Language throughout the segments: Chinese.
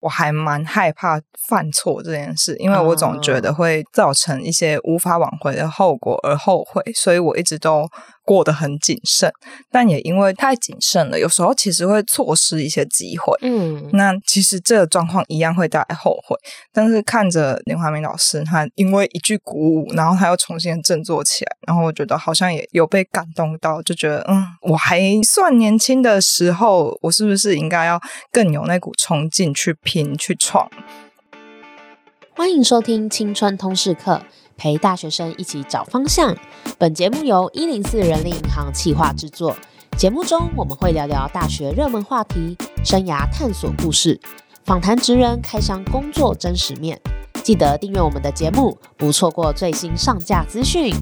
我还蛮害怕犯错这件事，因为我总觉得会造成一些无法挽回的后果而后悔，所以我一直都过得很谨慎。但也因为太谨慎了，有时候其实会错失一些机会。嗯，那其实这个状况一样会带来后悔。但是看着林怀民老师，他因为一句鼓舞，然后他又重新振作起来，然后我觉得好像也有被感动到，就觉得嗯，我还算年轻的时候，我是不是应该要更有那股冲劲去拼去闯。欢迎收听青春通识课，陪大学生一起找方向。本节目由一零四人力银行企划制作。节目中我们会聊聊大学热门话题、生涯探索故事、访谈职人开箱工作真实面。记得订阅我们的节目，不错过最新上架资讯。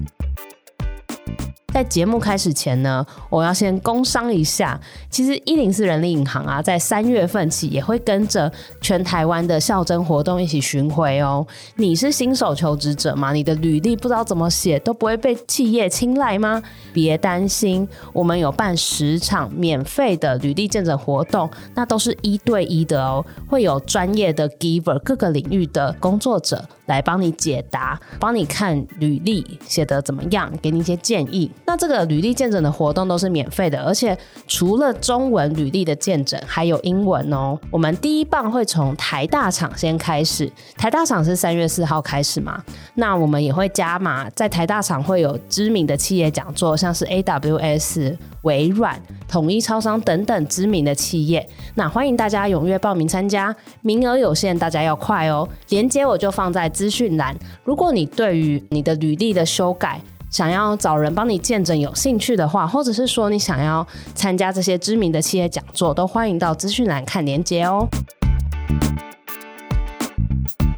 在节目开始前呢，我要先工商一下。其实一零四人力银行啊，在三月份起也会跟着全台湾的校征活动一起巡回哦。你是新手求职者吗？你的履历不知道怎么写，都不会被企业青睐吗？别担心，我们有办十场免费的履历见证活动，那都是一对一的哦，会有专业的 giver 各个领域的工作者来帮你解答，帮你看履历写得怎么样，给你一些建议。那这个履历见证的活动都是免费的，而且除了中文履历的见证，还有英文哦。我们第一棒会从台大厂先开始，台大厂是三月四号开始嘛？那我们也会加码，在台大厂会有知名的企业讲座，像是 AWS、微软、统一超商等等知名的企业。那欢迎大家踊跃报名参加，名额有限，大家要快哦。链接我就放在资讯栏。如果你对于你的履历的修改，想要找人帮你见证，有兴趣的话，或者是说你想要参加这些知名的企业讲座，都欢迎到资讯栏看连接哦。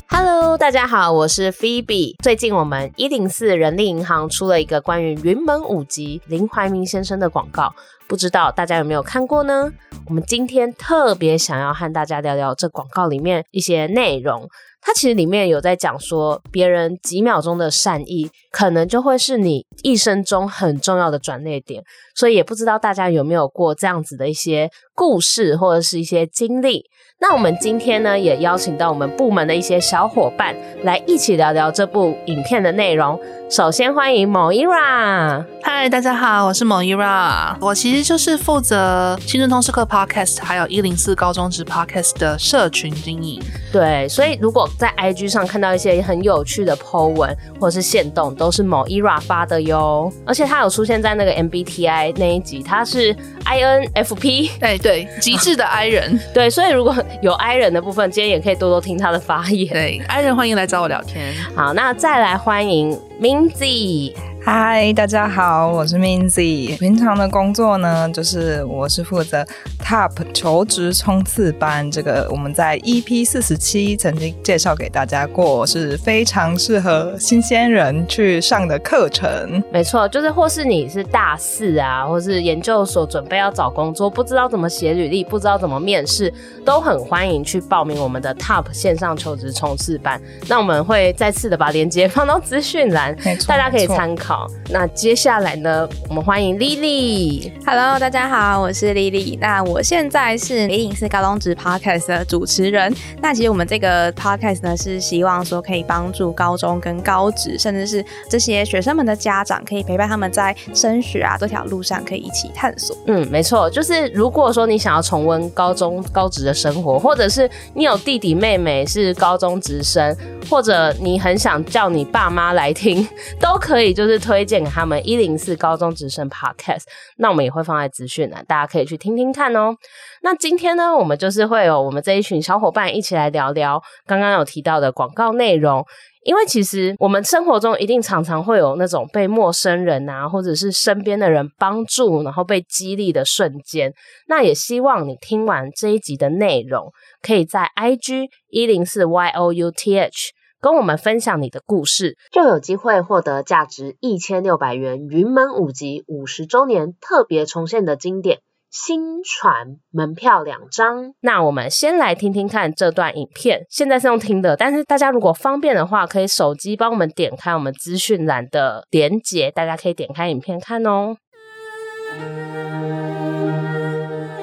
Hello，大家好，我是 Phoebe。最近我们一零四人力银行出了一个关于云门舞集林怀民先生的广告，不知道大家有没有看过呢？我们今天特别想要和大家聊聊这广告里面一些内容。它其实里面有在讲说，别人几秒钟的善意，可能就会是你一生中很重要的转捩点。所以也不知道大家有没有过这样子的一些故事，或者是一些经历。那我们今天呢，也邀请到我们部门的一些小伙伴来一起聊聊这部影片的内容。首先欢迎 Moira，嗨，大家好，我是 Moira，我其实就是负责青春通识课 Podcast，还有一零四高中职 Podcast 的社群经营。对，所以如果在 IG 上看到一些很有趣的 po 文或者是线动，都是 Moira 发的哟。而且他有出现在那个 MBTI 那一集，他是 INFP，哎，对，极致的 I 人。对，所以如果有 I 人的部分，今天也可以多多听他的发言。对，I 人欢迎来找我聊天。好，那再来欢迎 Minzy。嗨，大家好，我是 Minzy。平常的工作呢，就是我是负责 TOP 求职冲刺班。这个我们在 EP 四十七曾经介绍给大家过，是非常适合新鲜人去上的课程。没错，就是或是你是大四啊，或是研究所准备要找工作，不知道怎么写履历，不知道怎么面试，都很欢迎去报名我们的 TOP 线上求职冲刺班。那我们会再次的把链接放到资讯栏，大家可以参考。好，那接下来呢，我们欢迎 Lily。Hello，大家好，我是 Lily。那我现在是一零四高中职 Podcast 的主持人。那其实我们这个 Podcast 呢，是希望说可以帮助高中跟高职，甚至是这些学生们的家长，可以陪伴他们在升学啊这条路上，可以一起探索。嗯，没错，就是如果说你想要重温高中高职的生活，或者是你有弟弟妹妹是高中职生，或者你很想叫你爸妈来听，都可以，就是。推荐给他们一零四高中直升 Podcast，那我们也会放在资讯栏，大家可以去听听看哦。那今天呢，我们就是会有我们这一群小伙伴一起来聊聊刚刚有提到的广告内容，因为其实我们生活中一定常常会有那种被陌生人啊，或者是身边的人帮助，然后被激励的瞬间。那也希望你听完这一集的内容，可以在 IG 一零四 youth。跟我们分享你的故事，就有机会获得价值一千六百元云门舞集五十周年特别重现的经典《新传》门票两张。那我们先来听听看这段影片，现在是用听的，但是大家如果方便的话，可以手机帮我们点开我们资讯栏的连结，大家可以点开影片看哦。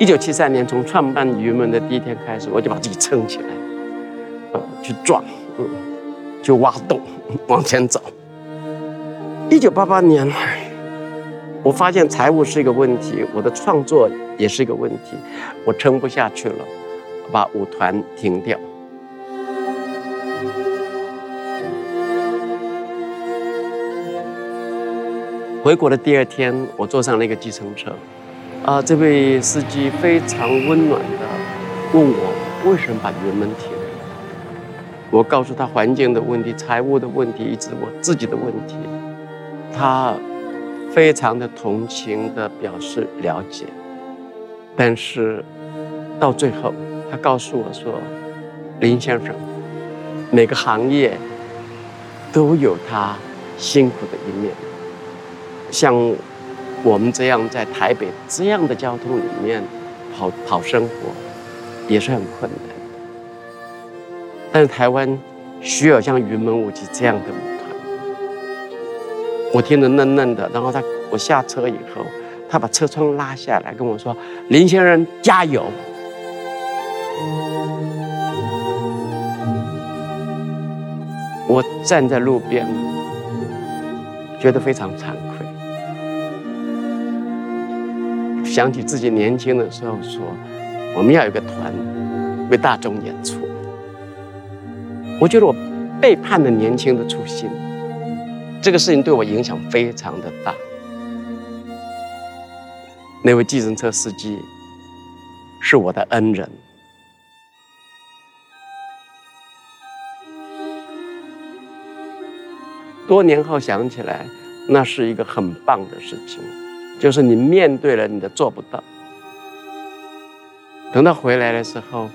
一九七三年从创办云门的第一天开始，我就把自己撑起来。呃，去撞，嗯，就挖洞，往前走。一九八八年，我发现财务是一个问题，我的创作也是一个问题，我撑不下去了，把舞团停掉。回国的第二天，我坐上了一个计程车，啊、这位司机非常温暖的问我为什么把云门停。我告诉他环境的问题、财务的问题，以及我自己的问题。他非常的同情的表示了解，但是到最后，他告诉我说：“林先生，每个行业都有他辛苦的一面。像我们这样在台北这样的交通里面跑跑生活，也是很困难。但是台湾需要像云门舞集这样的舞团。我听得嫩嫩的，然后他我下车以后，他把车窗拉下来跟我说：“林先生加油。”我站在路边，觉得非常惭愧。想起自己年轻的时候说，我们要有个团为大众演出。我觉得我背叛了年轻的初心，这个事情对我影响非常的大。那位计程车司机是我的恩人，多年后想起来，那是一个很棒的事情。就是你面对了你的做不到，等到回来的时候，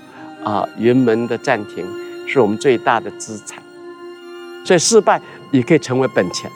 啊，云门的暂停是我们最大的资产，所以失败也可以成为本钱的。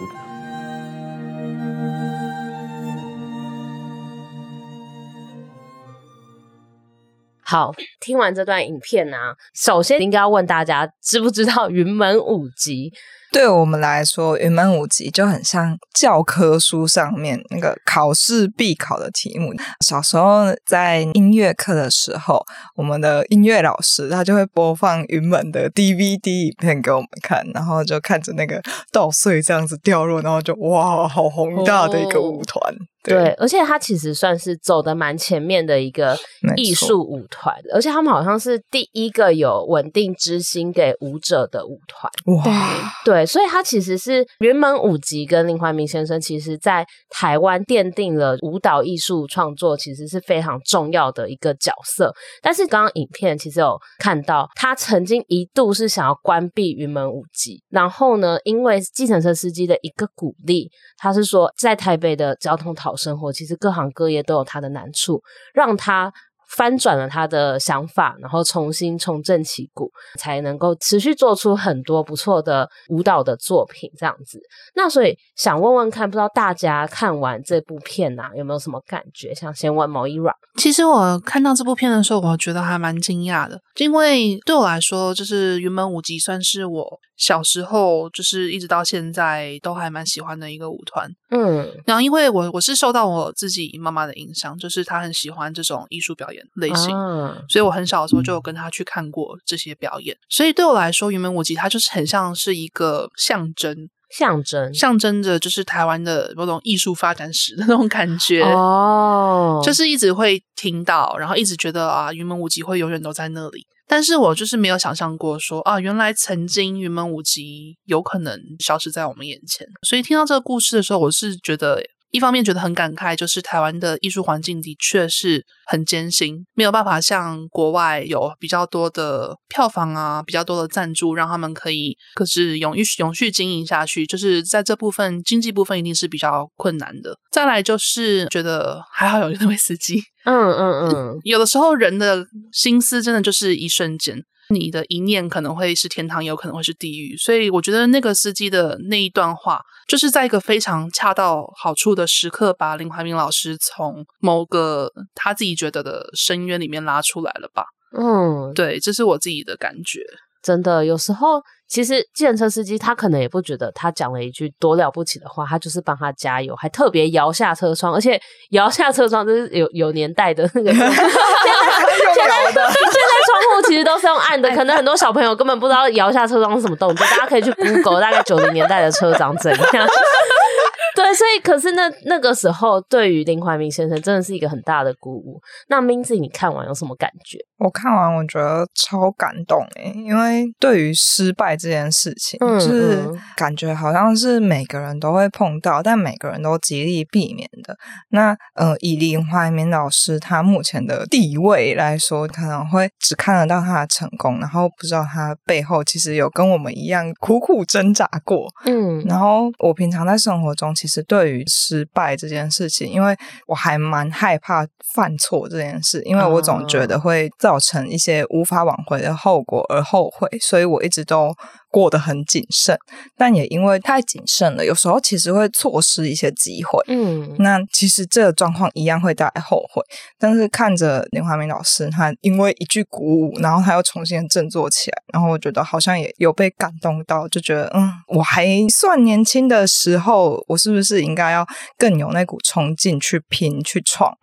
好，听完这段影片呢、啊，首先应该要问大家，知不知道云门舞集？对我们来说，云门舞集就很像教科书上面那个考试必考的题目。小时候在音乐课的时候，我们的音乐老师他就会播放云门的 DVD 影片给我们看，然后就看着那个 稻穗这样子掉落，然后就哇，好宏大的一个舞团。哦对，而且他其实算是走的蛮前面的一个艺术舞团，而且他们好像是第一个有稳定支薪给舞者的舞团。哇，对，所以他其实是云门舞集跟林怀民先生，其实在台湾奠定了舞蹈艺术创作其实是非常重要的一个角色。但是刚刚影片其实有看到，他曾经一度是想要关闭云门舞集，然后呢，因为计程车司机的一个鼓励，他是说在台北的交通讨生活，其实各行各业都有他的难处，让他翻转了他的想法，然后重新重振旗鼓，才能够持续做出很多不错的舞蹈的作品。这样子，那所以想问问看，不知道大家看完这部片啊，有没有什么感觉？想先问 Moira。其实我看到这部片的时候，我觉得还蛮惊讶的，因为对我来说，就是云门舞集算是我。小时候就是一直到现在都还蛮喜欢的一个舞团，嗯，然后因为我我是受到我自己妈妈的影响，就是她很喜欢这种艺术表演类型，啊、所以我很小的时候就有跟他去看过这些表演，所以对我来说，云门舞集它就是很像是一个象征，象征象征着就是台湾的某种艺术发展史的那种感觉哦，就是一直会听到，然后一直觉得啊，云门舞集会永远都在那里。但是我就是没有想象过说啊，原来曾经云门舞集有可能消失在我们眼前。所以听到这个故事的时候，我是觉得一方面觉得很感慨，就是台湾的艺术环境的确是很艰辛，没有办法像国外有比较多的票房啊，比较多的赞助，让他们可以可是永续永续经营下去。就是在这部分经济部分一定是比较困难的。再来就是觉得还好有那位司机。嗯嗯嗯，有的时候人的心思真的就是一瞬间，你的一念可能会是天堂，也有可能会是地狱。所以我觉得那个司机的那一段话，就是在一个非常恰到好处的时刻，把林怀民老师从某个他自己觉得的深渊里面拉出来了吧。嗯，对，这是我自己的感觉。真的，有时候其实计程车司机他可能也不觉得他讲了一句多了不起的话，他就是帮他加油，还特别摇下车窗，而且 摇下车窗就是有有年代的那个。现在现在现在窗户其实都是用按的，可能很多小朋友根本不知道摇下车窗是什么动作，大家可以去 Google 大概九零年代的车长怎样。对，所以可是那那个时候，对于林怀民先生真的是一个很大的鼓舞。那明子你看完有什么感觉？我看完我觉得超感动诶，因为对于失败这件事情，嗯、就是感觉好像是每个人都会碰到，但每个人都极力避免的。那呃，以林怀民老师他目前的地位来说，可能会只看得到他的成功，然后不知道他背后其实有跟我们一样苦苦挣扎过。嗯，然后我平常在生活中其实。其实对于失败这件事情，因为我还蛮害怕犯错这件事，因为我总觉得会造成一些无法挽回的后果而后悔，所以我一直都过得很谨慎。但也因为太谨慎了，有时候其实会错失一些机会。嗯，那其实这个状况一样会带来后悔。但是看着林华明老师，他因为一句鼓舞，然后他又重新振作起来，然后我觉得好像也有被感动到，就觉得嗯，我还算年轻的时候，我是不是应该要更有那股冲劲去拼去闯？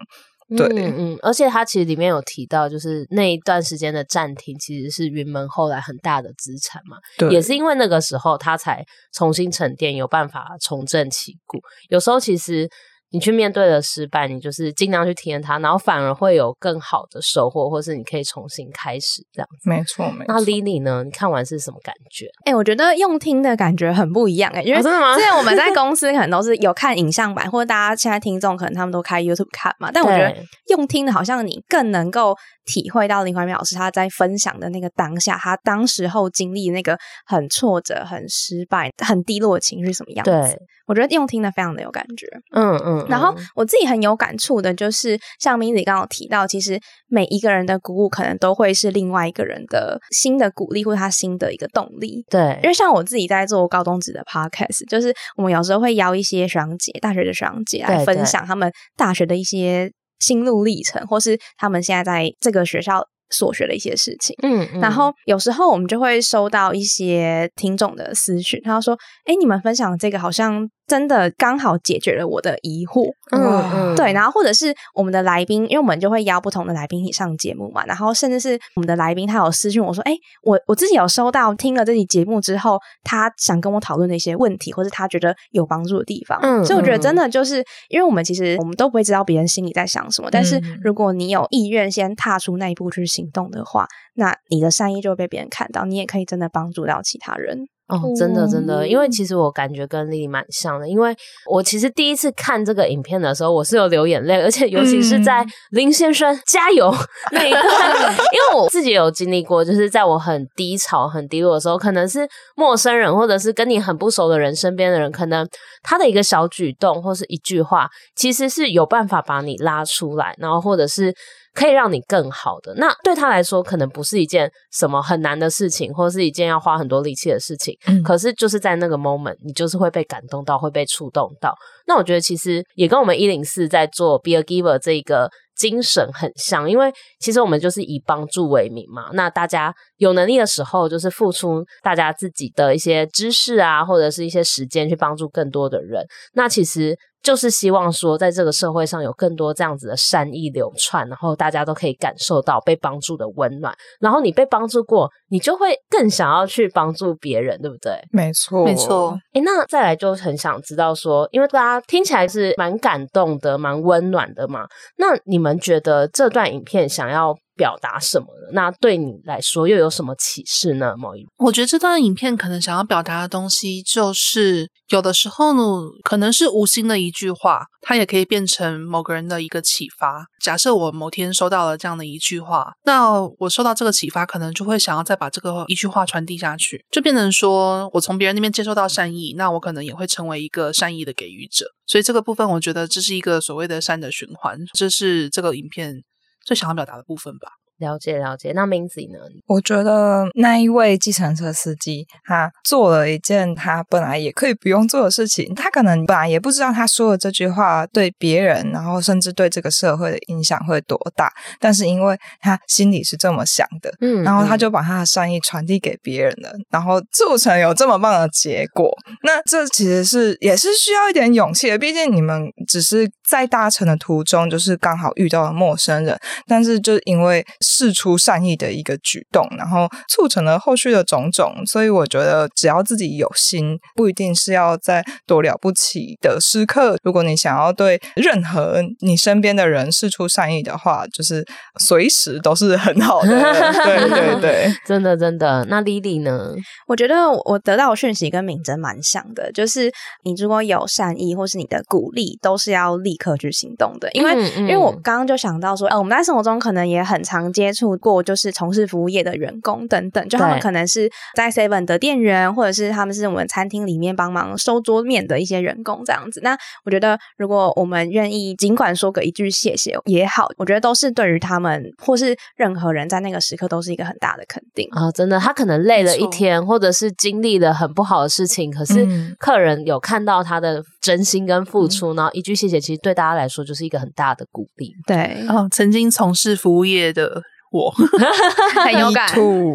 对，嗯嗯，而且他其实里面有提到，就是那一段时间的暂停，其实是云门后来很大的资产嘛。对，也是因为那个时候他才重新沉淀，有办法重振旗鼓。有时候其实。你去面对了失败，你就是尽量去体验它，然后反而会有更好的收获，或是你可以重新开始这样子。没错，没错。那 Lily 呢？你看完是什么感觉？哎、欸，我觉得用听的感觉很不一样哎、欸，因为、哦、真的吗？之前我们在 公司可能都是有看影像版，或者大家现在听众可能他们都开 YouTube 看嘛，但我觉得用听的好像你更能够体会到林怀民老师他在分享的那个当下，他当时候经历那个很挫折、很失败、很低落的情绪是什么样子。对，我觉得用听的非常的有感觉。嗯嗯。然后我自己很有感触的，就是像 Minzy 刚刚有提到，其实每一个人的鼓舞，可能都会是另外一个人的新的鼓励，或者他新的一个动力。对，因为像我自己在做高中职的 Podcast，就是我们有时候会邀一些学长姐、大学的学长姐来分享他们大学的一些心路历程，或是他们现在在这个学校所学的一些事情。嗯，嗯，然后有时候我们就会收到一些听众的私讯，他说：“哎，你们分享的这个好像。”真的刚好解决了我的疑惑，嗯嗯，对，然后或者是我们的来宾，因为我们就会邀不同的来宾一起上节目嘛，然后甚至是我们的来宾他有私讯我说，哎，我我自己有收到听了这期节目之后，他想跟我讨论的一些问题，或是他觉得有帮助的地方，嗯，所以我觉得真的就是，因为我们其实我们都不会知道别人心里在想什么，但是如果你有意愿先踏出那一步去行动的话，那你的善意就会被别人看到，你也可以真的帮助到其他人。哦，真的真的，因为其实我感觉跟 Lily 蛮像的，因为我其实第一次看这个影片的时候，我是有流眼泪，而且尤其是在林先生加油 那一段，因为我自己有经历过，就是在我很低潮、很低落的时候，可能是陌生人或者是跟你很不熟的人身边的人，可能他的一个小举动或是一句话，其实是有办法把你拉出来，然后或者是。可以让你更好的，那对他来说可能不是一件什么很难的事情，或是一件要花很多力气的事情。嗯，可是就是在那个 moment，你就是会被感动到，会被触动到。那我觉得其实也跟我们一零四在做 Be a Giver 这个精神很像，因为其实我们就是以帮助为名嘛。那大家有能力的时候，就是付出大家自己的一些知识啊，或者是一些时间去帮助更多的人。那其实。就是希望说，在这个社会上有更多这样子的善意流窜，然后大家都可以感受到被帮助的温暖。然后你被帮助过，你就会更想要去帮助别人，对不对？没错，没错。诶，那再来就很想知道说，因为大家听起来是蛮感动的，蛮温暖的嘛。那你们觉得这段影片想要表达什么呢？那对你来说又有什么启示呢？某一，我觉得这段影片可能想要表达的东西，就是有的时候呢，可能是无心的一句话，它也可以变成某个人的一个启发。假设我某天收到了这样的一句话，那我收到这个启发，可能就会想要再把这个一句话传递下去，就变成说我从别人那边接收到善意，那我可能也会成为一个善意的给予者。所以这个部分，我觉得这是一个所谓的善的循环，这是这个影片。最想要表达的部分吧。了解了解，那 Minzy 呢？我觉得那一位计程车司机，他做了一件他本来也可以不用做的事情。他可能本来也不知道他说的这句话对别人，然后甚至对这个社会的影响会多大。但是因为他心里是这么想的，嗯，然后他就把他的善意传递给别人了，然后促成有这么棒的结果。那这其实是也是需要一点勇气的，毕竟你们只是在搭乘的途中，就是刚好遇到了陌生人，但是就因为。释出善意的一个举动，然后促成了后续的种种，所以我觉得只要自己有心，不一定是要在多了不起的时刻。如果你想要对任何你身边的人释出善意的话，就是随时都是很好的。对对对，真的真的。那 Lily 呢？我觉得我得到的讯息跟敏贞蛮像的，就是你如果有善意或是你的鼓励，都是要立刻去行动的。因为、嗯嗯、因为我刚刚就想到说，呃，我们在生活中可能也很常见。接触过就是从事服务业的员工等等，就他们可能是在 Seven 的店员，或者是他们是我们餐厅里面帮忙收桌面的一些员工这样子。那我觉得，如果我们愿意，尽管说个一句谢谢也好，我觉得都是对于他们或是任何人在那个时刻都是一个很大的肯定啊！真的，他可能累了一天，或者是经历了很不好的事情，可是客人有看到他的真心跟付出，嗯、然后一句谢谢，其实对大家来说就是一个很大的鼓励。对，哦，曾经从事服务业的。我。很有感，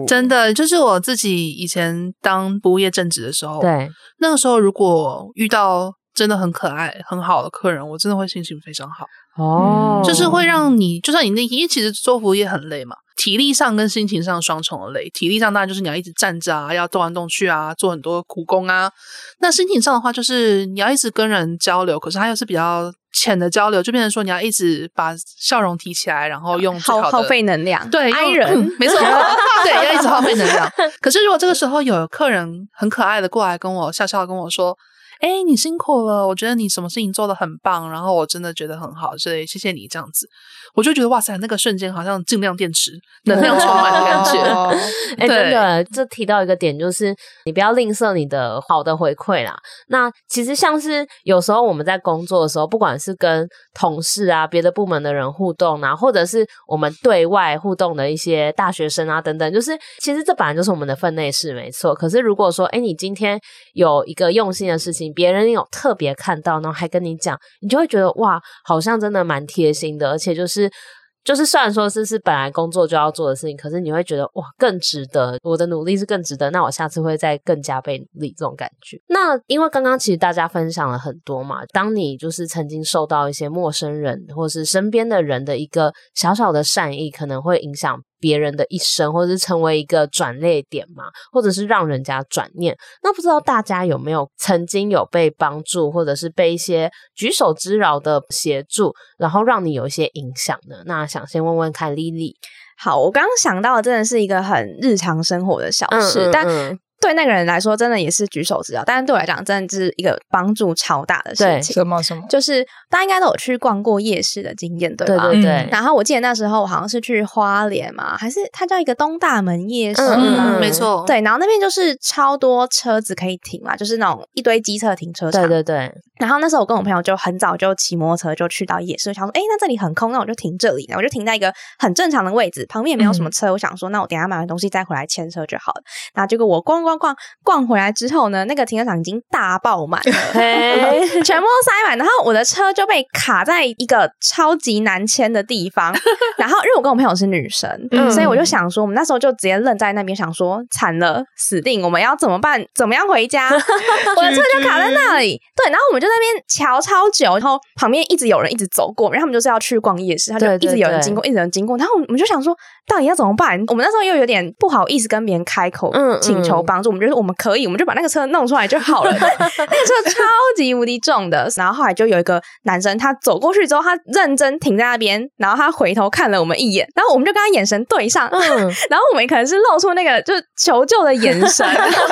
真的就是我自己以前当服务业正职的时候，对，那个时候如果遇到真的很可爱、很好的客人，我真的会心情非常好哦，就是会让你，就算你那因为其实做服务业很累嘛，体力上跟心情上双重的累。体力上当然就是你要一直站着啊，要动来动去啊，做很多苦工啊。那心情上的话，就是你要一直跟人交流，可是它又是比较。浅的交流就变成说，你要一直把笑容提起来，然后用好耗费能量，对，爱人、嗯、没错，对，要一直耗费能量。可是如果这个时候有客人很可爱的过来跟我笑笑跟我说。哎，你辛苦了，我觉得你什么事情做得很棒，然后我真的觉得很好，所以谢谢你这样子，我就觉得哇塞，那个瞬间好像尽量电池能量充满的感觉。哎，真的，这提到一个点，就是你不要吝啬你的好的回馈啦。那其实像是有时候我们在工作的时候，不管是跟同事啊、别的部门的人互动啊，或者是我们对外互动的一些大学生啊等等，就是其实这本来就是我们的分内事，没错。可是如果说，哎，你今天有一个用心的事情。别人有特别看到，然后还跟你讲，你就会觉得哇，好像真的蛮贴心的，而且就是就是虽然说这是本来工作就要做的事情，可是你会觉得哇，更值得，我的努力是更值得，那我下次会再更加倍努力这种感觉。那因为刚刚其实大家分享了很多嘛，当你就是曾经受到一些陌生人或是身边的人的一个小小的善意，可能会影响。别人的一生，或者是成为一个转捩点嘛，或者是让人家转念。那不知道大家有没有曾经有被帮助，或者是被一些举手之劳的协助，然后让你有一些影响呢？那想先问问看，Lily。好，我刚刚想到的真的是一个很日常生活的小事，嗯嗯嗯但。对那个人来说，真的也是举手之劳，但是对我来讲，真的是一个帮助超大的事情。什么什么？就是大家应该都有去逛过夜市的经验，对吧？对对对。然后我记得那时候我好像是去花莲嘛，还是它叫一个东大门夜市嗯，嗯，没错。对，然后那边就是超多车子可以停嘛，就是那种一堆机车停车场。对对对。然后那时候我跟我朋友就很早就骑摩托车就去到夜市，想说，哎，那这里很空，那我就停这里，然后我就停在一个很正常的位置，旁边也没有什么车。嗯、我想说，那我等一下买完东西再回来牵车就好了。然后结果我逛逛逛逛回来之后呢，那个停车场已经大爆满了，全部都塞满，然后我的车就被卡在一个超级难牵的地方。然后因为我跟我朋友是女生，嗯、所以我就想说，我们那时候就直接愣在那边，想说惨了，死定，我们要怎么办？怎么样回家？我的车就卡在那里。对，然后我们就。那边瞧超久，然后旁边一直有人一直走过，然后他们就是要去逛夜市，他就一直有人经过，一直有人经过，然后我们就想说，到底要怎么办？我们那时候又有点不好意思跟别人开口，嗯，请求帮我们就说我们可以，我们就把那个车弄出来就好了。那个车超级无敌重的，然后后来就有一个男生，他走过去之后，他认真停在那边，然后他回头看了我们一眼，然后我们就跟他眼神对上，嗯、然后我们可能是露出那个就求救的眼神，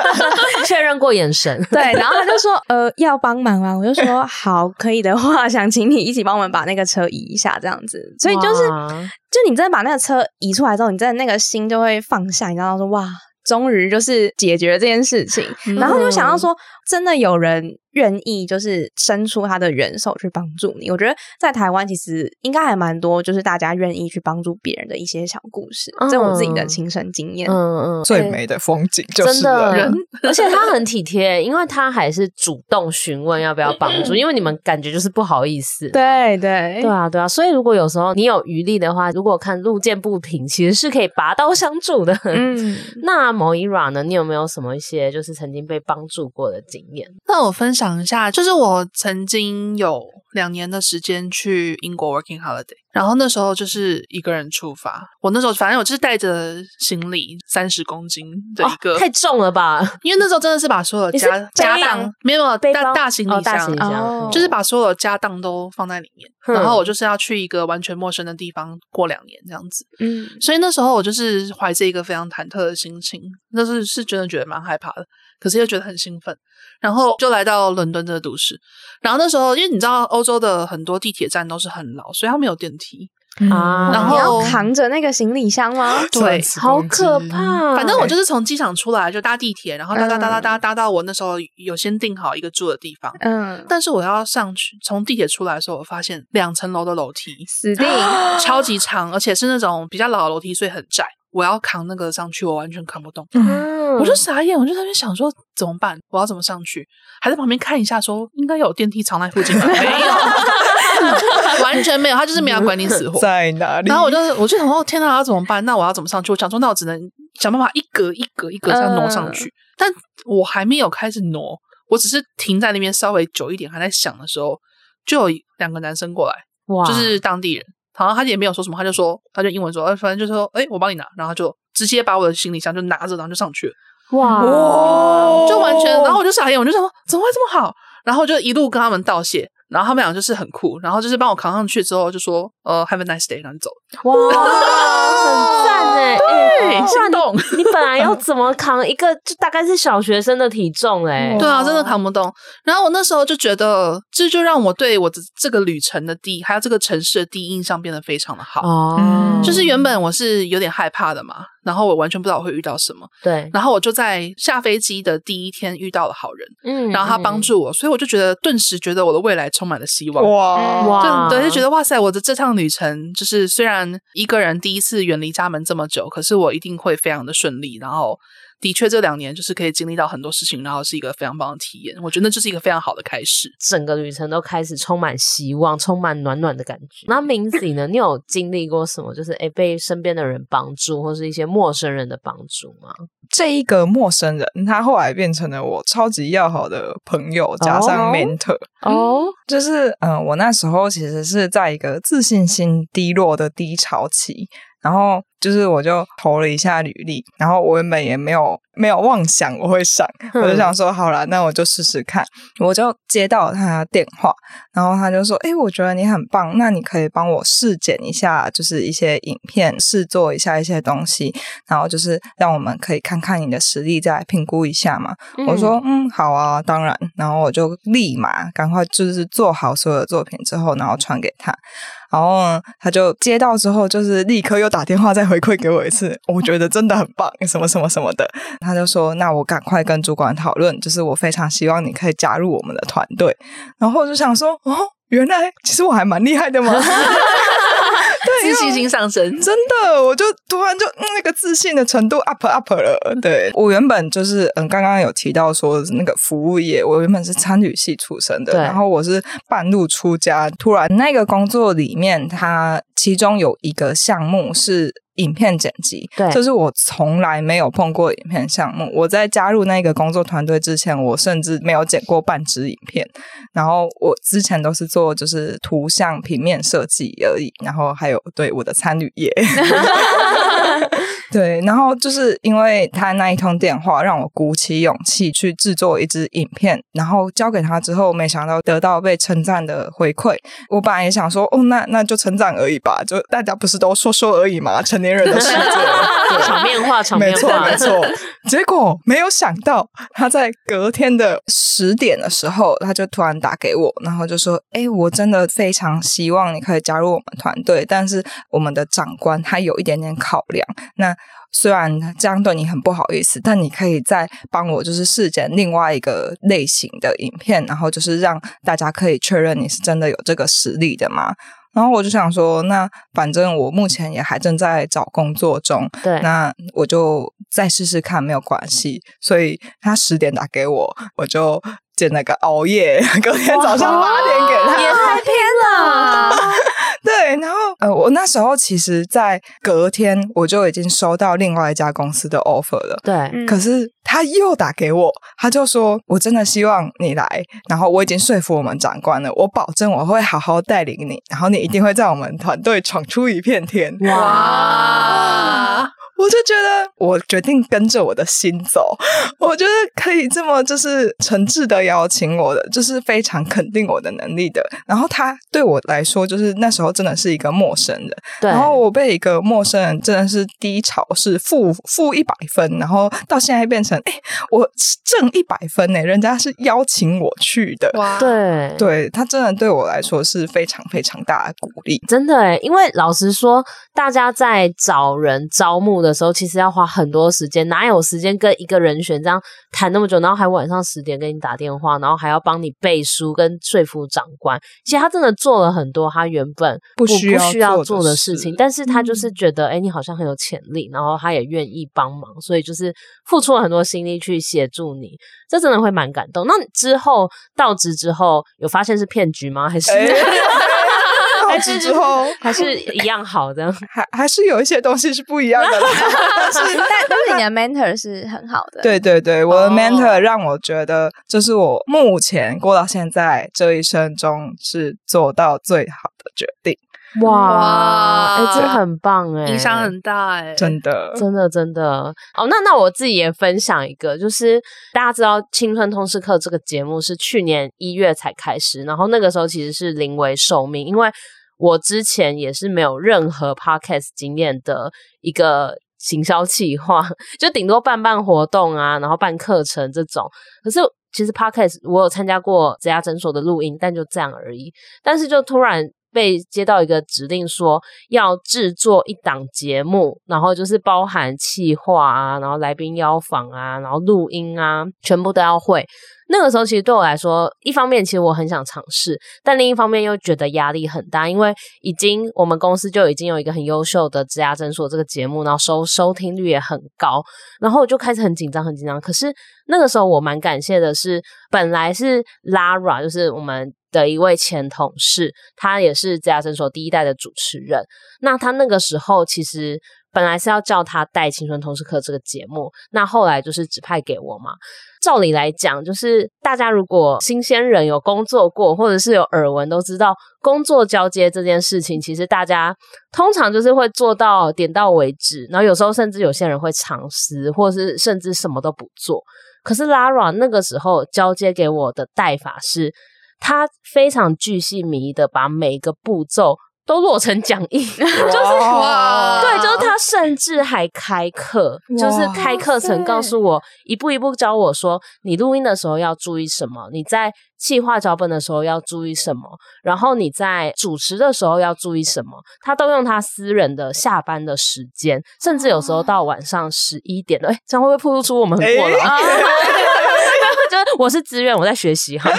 确认过眼神，对，然后他就说，呃，要帮忙吗？我就说好。可以的话，想请你一起帮我们把那个车移一下，这样子。所以就是，就你真的把那个车移出来之后，你真的那个心就会放下，你知道说哇，终于就是解决了这件事情。嗯、然后就想到说，真的有人愿意就是伸出他的援手去帮助你。我觉得在台湾其实应该还蛮多，就是大家愿意去帮助别人的一些小故事，这我自己的亲身经验。嗯嗯，最美的风景就是真的 人，而且他很体贴，因为他还是主动询问要不要帮助，因为你们感觉就是不好意思。对对对啊对啊，所以如果有时候你有余力的话，如果看路见不平，其实是可以拔刀相助的。嗯，那某一软呢？你有没有什么一些就是曾经被帮助过的经验？那我分享一下，就是我曾经有两年的时间去英国 working holiday，然后那时候就是一个人出发。我那时候反正我就是带着行李三十公斤的一个，哦，太重了吧？因为那时候真的是把所有家家当没有大大行李箱，哦，大行李箱，哦，就是把所有家当都放在里面。然后我就是要去一个完全陌生的地方过两年这样子。嗯，所以那时候我就是怀着一个非常忐忑的心情，那是是真的觉得蛮害怕的，可是又觉得很兴奋。然后就来到伦敦这个都市，然后那时候因为你知道欧洲的很多地铁站都是很老，所以它没有电梯啊。然后你要扛着那个行李箱吗？对，好可怕。反正我就是从机场出来就搭地铁，然后搭搭搭搭搭搭到我那时候有先订好一个住的地方。嗯，但是我要上去从地铁出来的时候，我发现两层楼的楼梯死定，超级长，而且是那种比较老的楼梯，所以很窄。我要扛那个上去，我完全扛不动，嗯、我就傻眼，我就在那边想说怎么办？我要怎么上去？还在旁边看一下说，说应该有电梯藏在附近吧？没有，完全没有，他就是没有管你死活在哪里。然后我就我就想说，天哪，要怎么办？那我要怎么上去？我想说，那我只能想办法一格一格一格这样挪上去。嗯、但我还没有开始挪，我只是停在那边稍微久一点，还在想的时候，就有两个男生过来，哇，就是当地人。好像他也没有说什么，他就说，他就英文说，哎，反正就说，哎，我帮你拿，然后就直接把我的行李箱就拿着，然后就上去。了，哇，哇。就完全，然后我就傻眼，我就想说，怎么会这么好？然后就一路跟他们道谢，然后他们俩就是很酷，然后就是帮我扛上去之后就说，呃，Have a nice day，然后就走了，哇，很赞哎，对，心动。你本来要怎么扛一个，就大概是小学生的体重哎，对啊，真的扛不动。然后我那时候就觉得，这就让我对我的这个旅程的第，还有这个城市的第一印象变得非常的好。哦，就是原本我是有点害怕的嘛。然后我完全不知道我会遇到什么，对。然后我就在下飞机的第一天遇到了好人，嗯，然后他帮助我，所以我就觉得顿时觉得我的未来充满了希望，哇哇！对，就觉得哇塞，我的这趟旅程就是虽然一个人第一次远离家门这么久，可是我一定会非常的顺利，然后。的确，这两年就是可以经历到很多事情，然后是一个非常棒的体验。我觉得那就是一个非常好的开始，整个旅程都开始充满希望，充满暖暖的感觉。那 Minzy 呢？你有经历过什么？就是诶被身边的人帮助，或是一些陌生人的帮助吗？这一个陌生人，他后来变成了我超级要好的朋友，加上 mentor。哦，就是嗯，我那时候其实是在一个自信心低落的低潮期。然后就是，我就投了一下履历，然后我原本也没有没有妄想我会上，嗯、我就想说好了，那我就试试看。我就接到他电话，然后他就说：“诶，我觉得你很棒，那你可以帮我试剪一下，就是一些影片，试做一下一些东西，然后就是让我们可以看看你的实力，再来评估一下嘛。嗯”我说：“嗯，好啊，当然。”然后我就立马赶快就是做好所有的作品之后，然后传给他。然后呢，他就接到之后，就是立刻又打电话再回馈给我一次，我觉得真的很棒，什么什么什么的。他就说：“那我赶快跟主管讨论，就是我非常希望你可以加入我们的团队。”然后我就想说：“哦，原来其实我还蛮厉害的嘛。”对，自信心上升，真的，我就突然就那个自信的程度 up up 了。对，我原本就是嗯，刚刚有提到说那个服务业，我原本是餐旅系出身的，然后我是半路出家，突然那个工作里面，它其中有一个项目是。影片剪辑，对，就是我从来没有碰过影片项目。我在加入那个工作团队之前，我甚至没有剪过半支影片。然后我之前都是做就是图像平面设计而已。然后还有对我的参与业。对，然后就是因为他那一通电话，让我鼓起勇气去制作一支影片，然后交给他之后，没想到得到被称赞的回馈。我本来也想说，哦，那那就称赞而已吧，就大家不是都说说而已嘛，成年人的世界，场面话，场面话，没错没错。结果没有想到，他在隔天的十点的时候，他就突然打给我，然后就说：“哎，我真的非常希望你可以加入我们团队，但是我们的长官他有一点点考量，那。”虽然这样对你很不好意思，但你可以再帮我就是试剪另外一个类型的影片，然后就是让大家可以确认你是真的有这个实力的嘛。然后我就想说，那反正我目前也还正在找工作中，对，那我就再试试看，没有关系。所以他十点打给我，我就剪那个熬夜，隔天早上八点给他，也太偏了。对，然后呃，我那时候其实，在隔天我就已经收到另外一家公司的 offer 了。对，嗯、可是他又打给我，他就说：“我真的希望你来，然后我已经说服我们长官了，我保证我会好好带领你，然后你一定会在我们团队闯出一片天。”哇！我就觉得，我决定跟着我的心走。我觉得可以这么就是诚挚的邀请我的，就是非常肯定我的能力的。然后他对我来说，就是那时候真的是一个陌生人。对。然后我被一个陌生人真的是低潮，是负负一百分，然后到现在变成哎，我正一百分呢。人家是邀请我去的。哇！对，对他真的对我来说是非常非常大的鼓励。真的诶，因为老实说，大家在找人招募的。的时候，其实要花很多时间，哪有时间跟一个人选这样谈那么久，然后还晚上十点给你打电话，然后还要帮你背书跟说服长官。其实他真的做了很多他原本不需要不需要做的事情，但是他就是觉得，哎、欸，你好像很有潜力，然后他也愿意帮忙，所以就是付出了很多心力去协助你，这真的会蛮感动。那之后到职之后，有发现是骗局吗？还是？欸 还是之后还是一样好的，还还是有一些东西是不一样的，但是但但是你的 mentor 是很好的，对对对，我的 mentor 让我觉得这是我目前过到现在这一生中是做到最好的决定。哇，哎、欸，这很棒哎，影响很大哎，真的。真的真的。哦，那那我自己也分享一个，就是大家知道《青春通识课》这个节目是去年一月才开始，然后那个时候其实是临危受命，因为。我之前也是没有任何 podcast 经验的一个行销企划，就顶多办办活动啊，然后办课程这种。可是其实 podcast 我有参加过这家诊所的录音，但就这样而已。但是就突然被接到一个指令，说要制作一档节目，然后就是包含企划啊，然后来宾邀访啊，然后录音啊，全部都要会。那个时候其实对我来说，一方面其实我很想尝试，但另一方面又觉得压力很大，因为已经我们公司就已经有一个很优秀的职涯诊所这个节目，然后收收听率也很高，然后我就开始很紧张很紧张。可是那个时候我蛮感谢的是，本来是 Lara 就是我们的一位前同事，他也是职涯诊所第一代的主持人，那他那个时候其实。本来是要叫他带《青春同事课》这个节目，那后来就是指派给我嘛。照理来讲，就是大家如果新鲜人有工作过，或者是有耳闻，都知道工作交接这件事情，其实大家通常就是会做到点到为止，然后有时候甚至有些人会藏私，或是甚至什么都不做。可是 Lara 那个时候交接给我的带法是，他非常巨细靡遗的把每一个步骤。都落成讲义，就是哇，对，就是他甚至还开课，就是开课程，告诉我一步一步教我说，你录音的时候要注意什么，你在计划脚本的时候要注意什么，然后你在主持的时候要注意什么，他都用他私人的下班的时间，甚至有时候到晚上十一点了，哎，这样会不会暴露出我们很过了？啊？就是我是自愿，我在学习哈。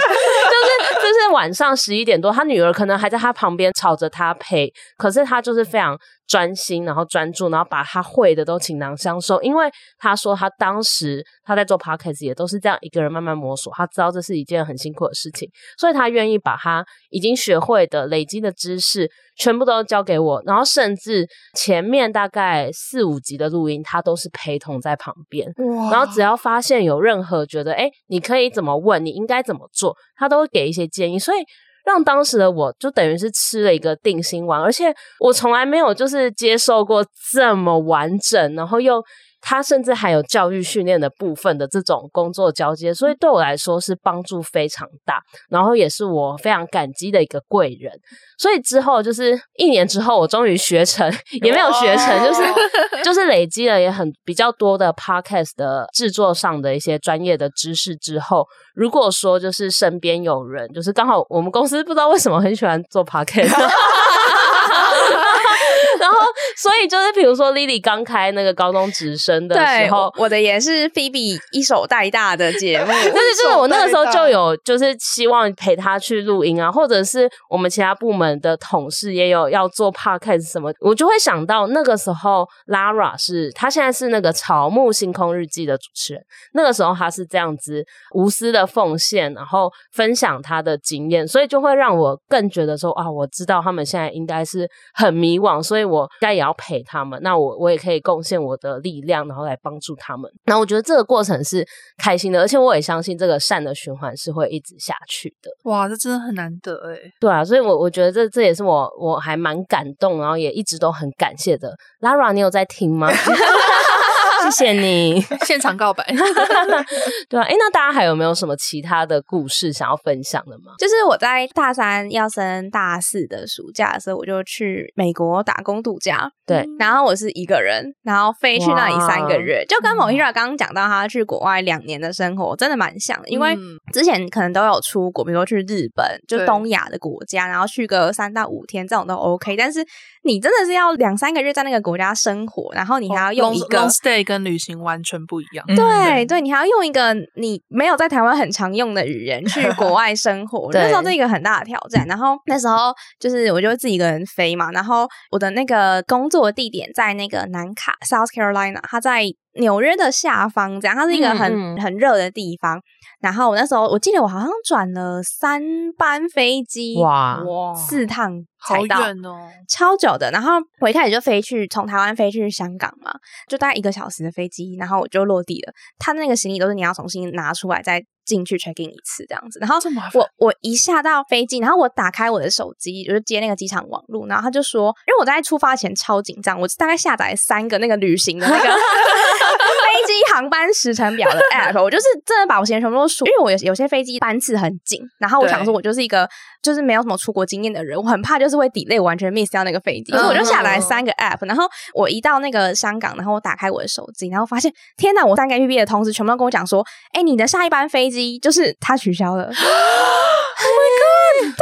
晚上十一点多，他女儿可能还在他旁边吵着他陪，可是他就是非常专心，然后专注，然后把他会的都倾囊相授。因为他说他当时他在做 podcast 也都是这样一个人慢慢摸索，他知道这是一件很辛苦的事情，所以他愿意把他已经学会的、累积的知识全部都交给我，然后甚至前面大概四五集的录音，他都是陪同在旁边，然后只要发现有任何觉得哎，你可以怎么问，你应该怎么做，他都会给一些建议，所以。让当时的我就等于是吃了一个定心丸，而且我从来没有就是接受过这么完整，然后又。他甚至还有教育训练的部分的这种工作交接，所以对我来说是帮助非常大，然后也是我非常感激的一个贵人。所以之后就是一年之后，我终于学成，也没有学成，就是 就是累积了也很比较多的 podcast 的制作上的一些专业的知识之后，如果说就是身边有人，就是刚好我们公司不知道为什么很喜欢做 podcast。然后，所以就是比如说，Lily 刚开那个高中直升的时候，我的也是 Phoebe 一手带大的节目，就是就是我那个时候就有就是希望陪她去录音啊，或者是我们其他部门的同事也有要做 podcast 什么，我就会想到那个时候 Lara 是她现在是那个草木星空日记的主持人，那个时候她是这样子无私的奉献，然后分享她的经验，所以就会让我更觉得说啊，我知道他们现在应该是很迷惘，所以我应该也要陪他们。那我我也可以贡献我的力量，然后来帮助他们。那我觉得这个过程是开心的，而且我也相信这个善的循环是会一直下去的。哇，这真的很难得哎。对啊，所以我我觉得这这也是我我还蛮感动，然后也一直都很感谢的。Lara，你有在听吗？谢谢你 现场告白，对啊，哎，那大家还有没有什么其他的故事想要分享的吗？就是我在大三要升大四的暑假的时候，我就去美国打工度假，对，然后我是一个人，然后飞去那里三个月，就跟 Mohira 刚刚讲到他去国外两年的生活，真的蛮像的，因为之前可能都有出国，比如说去日本，就东亚的国家，然后去个三到五天这种都 OK，但是你真的是要两三个月在那个国家生活，然后你还要用一个 stay。跟旅行完全不一样。对、嗯、对，你还要用一个你没有在台湾很常用的语言去国外生活，那时候是一个很大的挑战。然后那时候就是我就自己一个人飞嘛，然后我的那个工作地点在那个南卡 （South Carolina），它在纽约的下方，这样它是一个很嗯嗯很热的地方。然后我那时候我记得我好像转了三班飞机，哇哇，四趟才到，好远哦，超久的。然后我一开始就飞去从台湾飞去香港嘛，就大概一个小时的飞机，然后我就落地了。他那个行李都是你要重新拿出来再进去 check in 一次这样子。然后我我一下到飞机，然后我打开我的手机，我就是接那个机场网络，然后他就说，因为我在出发前超紧张，我大概下载三个那个旅行的那个飞机航班时程表的 app，我就是真的把我行程全部都。因为我有有些飞机班次很紧，然后我想说，我就是一个就是没有什么出国经验的人，我很怕就是会 delay 完全 miss 掉那个飞机，所以我就下来三个 app，然后我一到那个香港，然后我打开我的手机，然后发现天呐，我三个 app 的同时全部都跟我讲说，哎，你的下一班飞机就是它取消了。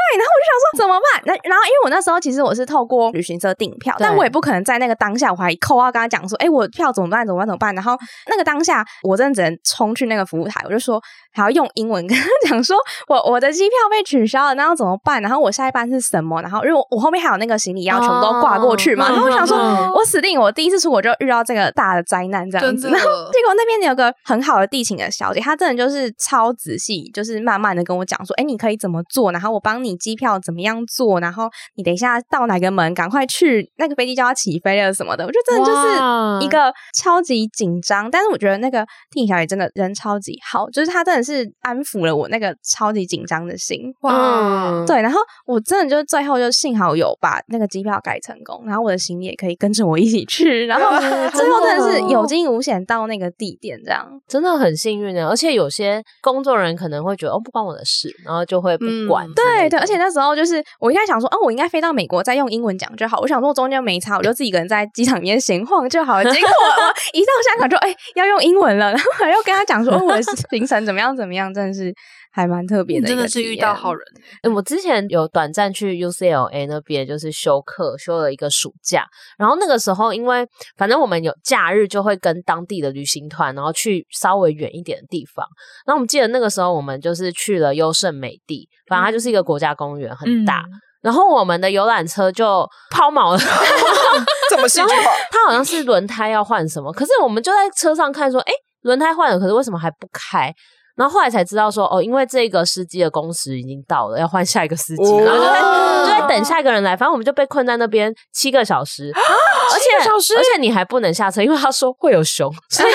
对，然后我就想说怎么办？那然后因为我那时候其实我是透过旅行社订票，但我也不可能在那个当下我还扣啊，跟他讲说，哎，我票怎么办？怎么办？怎么办？然后那个当下我真的只能冲去那个服务台，我就说还要用英文跟他讲说，我我的机票被取消了，那要怎么办？然后我下一班是什么？然后因为我我后面还有那个行李要全部都挂过去嘛，哦、然后我想说我死定，我第一次出国就遇到这个大的灾难这样子。然后 结果那边有个很好的地勤的小姐，她真的就是超仔细，就是慢慢的跟我讲说，哎，你可以怎么做？然后我帮你机票。怎么样做？然后你等一下到哪个门，赶快去那个飞机就要起飞了什么的。我觉得真的就是一个超级紧张，但是我觉得那个地勤小姐真的人超级好，就是她真的是安抚了我那个超级紧张的心。哇，对，然后我真的就最后就幸好有把那个机票改成功，然后我的行李也可以跟着我一起去，然后最后真的是有惊无险到那个地点，这样真的很幸运的。而且有些工作人员可能会觉得哦，不关我的事，然后就会不管。嗯、对对，而且那时候。就是我应该想说，哦，我应该飞到美国再用英文讲就好。我想说中间没差，我就自己一个人在机场里面闲晃就好了。结果我 一到香港就哎、欸、要用英文了，然后还要跟他讲说，哦，我的行程怎么样怎么样，真的是还蛮特别的。真的是遇到好人。欸、我之前有短暂去 UCLA 那边，就是休课休了一个暑假。然后那个时候，因为反正我们有假日就会跟当地的旅行团，然后去稍微远一点的地方。然后我们记得那个时候，我们就是去了优胜美地，反正它就是一个国家公园，很大。嗯然后我们的游览车就抛锚了，怎么戏剧化？它好像是轮胎要换什么，可是我们就在车上看说，哎，轮胎换了，可是为什么还不开？然后后来才知道说，哦，因为这个司机的工时已经到了，要换下一个司机，然后就在就在等下一个人来，反正我们就被困在那边七个小时，而且而且你还不能下车，因为他说会有熊，所以。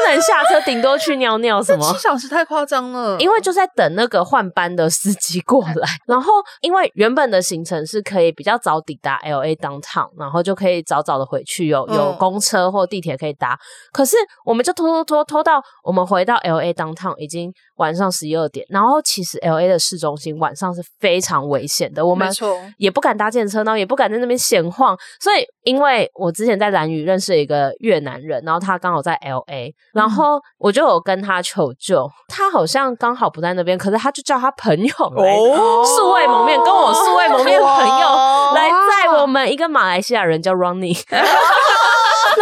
不能下车，顶多去尿尿什么？七小时太夸张了。因为就在等那个换班的司机过来，然后因为原本的行程是可以比较早抵达 LA downtown，然后就可以早早的回去，有有公车或地铁可以搭。可是我们就拖拖拖拖到我们回到 LA downtown 已经晚上十一二点，然后其实 LA 的市中心晚上是非常危险的，我们也不敢搭建车，然后也不敢在那边闲晃。所以因为我之前在兰屿认识一个越南人，然后他刚好在 LA。然后我就有跟他求救，他好像刚好不在那边，可是他就叫他朋友来素未谋面，跟我素未谋面的朋友来载我们一个马来西亚人叫 Ronnie。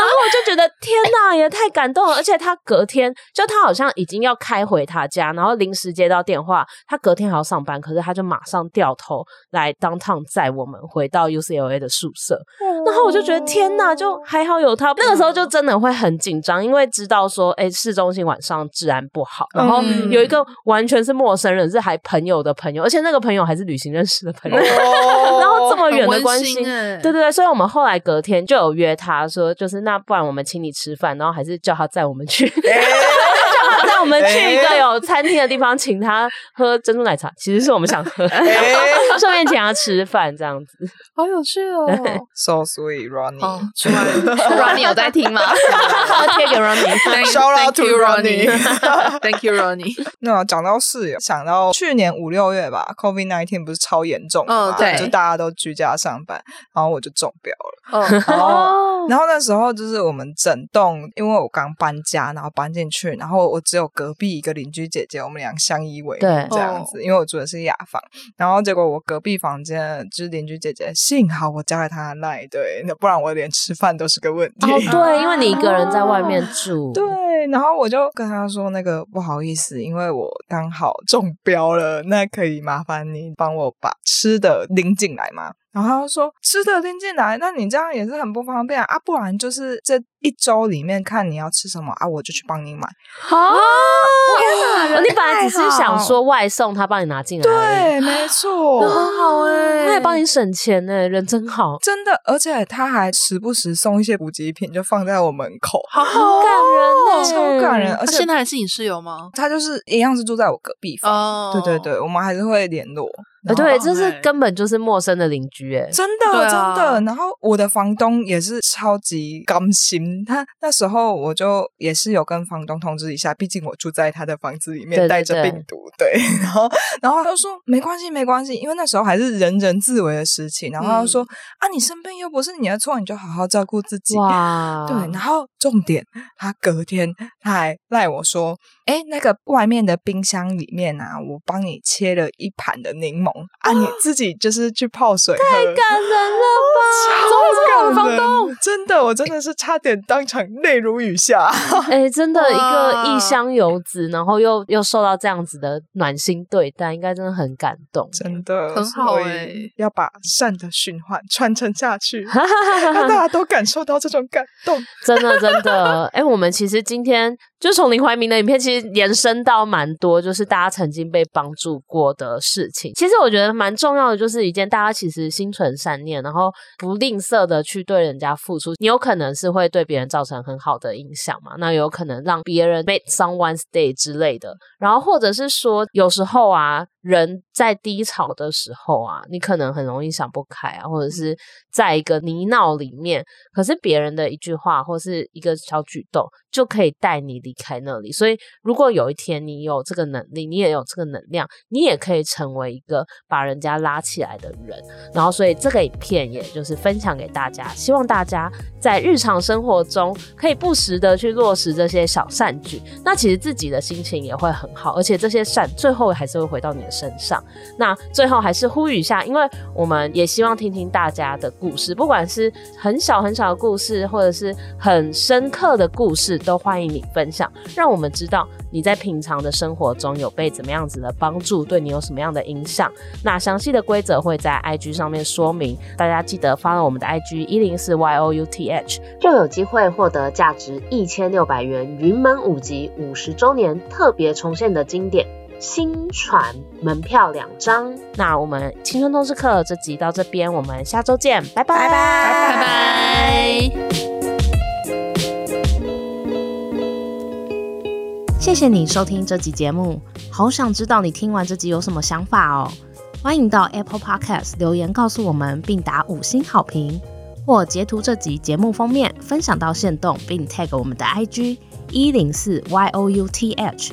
然后我就觉得天哪，也太感动了！而且他隔天就他好像已经要开回他家，然后临时接到电话，他隔天还要上班，可是他就马上掉头来 downtown 载我们回到 UCLA 的宿舍。然后我就觉得天哪，就还好有他。那个时候就真的会很紧张，因为知道说，哎，市中心晚上治安不好，然后有一个完全是陌生人，是还朋友的朋友，而且那个朋友还是旅行认识的朋友，这么远的关系，对对对，所以我们后来隔天就有约他说，就是。那不然我们请你吃饭，然后还是叫他载我们去，欸、我们去一个有餐厅的地方，请他喝珍珠奶茶。其实是我们想喝，顺、欸、便请他吃饭，这样子，好有趣哦。So sweet, Ronnie。Oh, Ronnie 有在听吗？贴给 Ronnie，Shout out to Ronnie。Thank you, Ronnie。那讲到室友，想到去年五六月吧，COVID nineteen 不是超严重嘛？对，就大家都居家上班，然后我就中标了。哦、oh. 然后那时候就是我们整栋，因为我刚搬家，然后搬进去，然后我只有隔壁一个邻居姐姐，我们俩相依为命这样子。因为我住的是雅房，然后结果我隔壁房间就是邻居姐姐，幸好我加了她的赖，对，那不然我连吃饭都是个问题。哦，对，因为你一个人在外面住。对，然后我就跟她说那个不好意思，因为我刚好中标了，那可以麻烦你帮我把吃的拎进来吗？然后他说吃的拎进来，那你这样也是很不方便啊，啊不然就是这一周里面看你要吃什么啊，我就去帮你买。好、哦，天哪！你本来只是想说外送，他帮你拿进来。对，没错，很好哎，他也帮你省钱哎，人真好，真的，而且他还时不时送一些补给品，就放在我门口，好好感人，超感人。而且现在还是你室友吗？他就是一样是住在我隔壁房，哦、对对对，我们还是会联络。呃，对，这是根本就是陌生的邻居，哎，真的，真的。然后我的房东也是超级甘心，他那时候我就也是有跟房东通知一下，毕竟我住在他的房子里面，带着病毒，对。然后，然后他就说没关系，没关系，因为那时候还是人人自危的时期。然后他就说啊，你生病又不是你的错，你就好好照顾自己。哇，对。然后重点，他隔天他还赖我说，哎，那个外面的冰箱里面啊，我帮你切了一盘的柠檬。啊！你自己就是去泡水，太感人了吧！超感人，房东，真的，我真的是差点当场泪如雨下。哎、欸，真的，一个异乡游子，然后又又受到这样子的暖心对待，应该真的很感动，真的很好哎！要把善的循环传承下去，让大家都感受到这种感动。真的，真的，哎、欸，我们其实今天就从林怀民的影片，其实延伸到蛮多，就是大家曾经被帮助过的事情。其实。我觉得蛮重要的，就是一件大家其实心存善念，然后不吝啬的去对人家付出。你有可能是会对别人造成很好的影响嘛？那有可能让别人 make someone's day 之类的。然后或者是说，有时候啊。人在低潮的时候啊，你可能很容易想不开啊，或者是在一个泥淖里面，可是别人的一句话或是一个小举动就可以带你离开那里。所以，如果有一天你有这个能力，你也有这个能量，你也可以成为一个把人家拉起来的人。然后，所以这个影片也就是分享给大家，希望大家在日常生活中可以不时的去落实这些小善举，那其实自己的心情也会很好，而且这些善最后还是会回到你的身上，那最后还是呼吁一下，因为我们也希望听听大家的故事，不管是很小很小的故事，或者是很深刻的故事，都欢迎你分享，让我们知道你在平常的生活中有被怎么样子的帮助，对你有什么样的影响。那详细的规则会在 IG 上面说明，大家记得 follow 我们的 IG 一零四 youth，就有机会获得价值一千六百元云门舞集五十周年特别重现的经典。薪传门票两张，那我们青春通识课这集到这边，我们下周见，拜拜拜拜拜拜。谢谢你收听这集节目，好想知道你听完这集有什么想法哦。欢迎到 Apple Podcast 留言告诉我们，并打五星好评，或截图这集节目封面分享到线动，并 tag 我们的 IG 一零四 youth。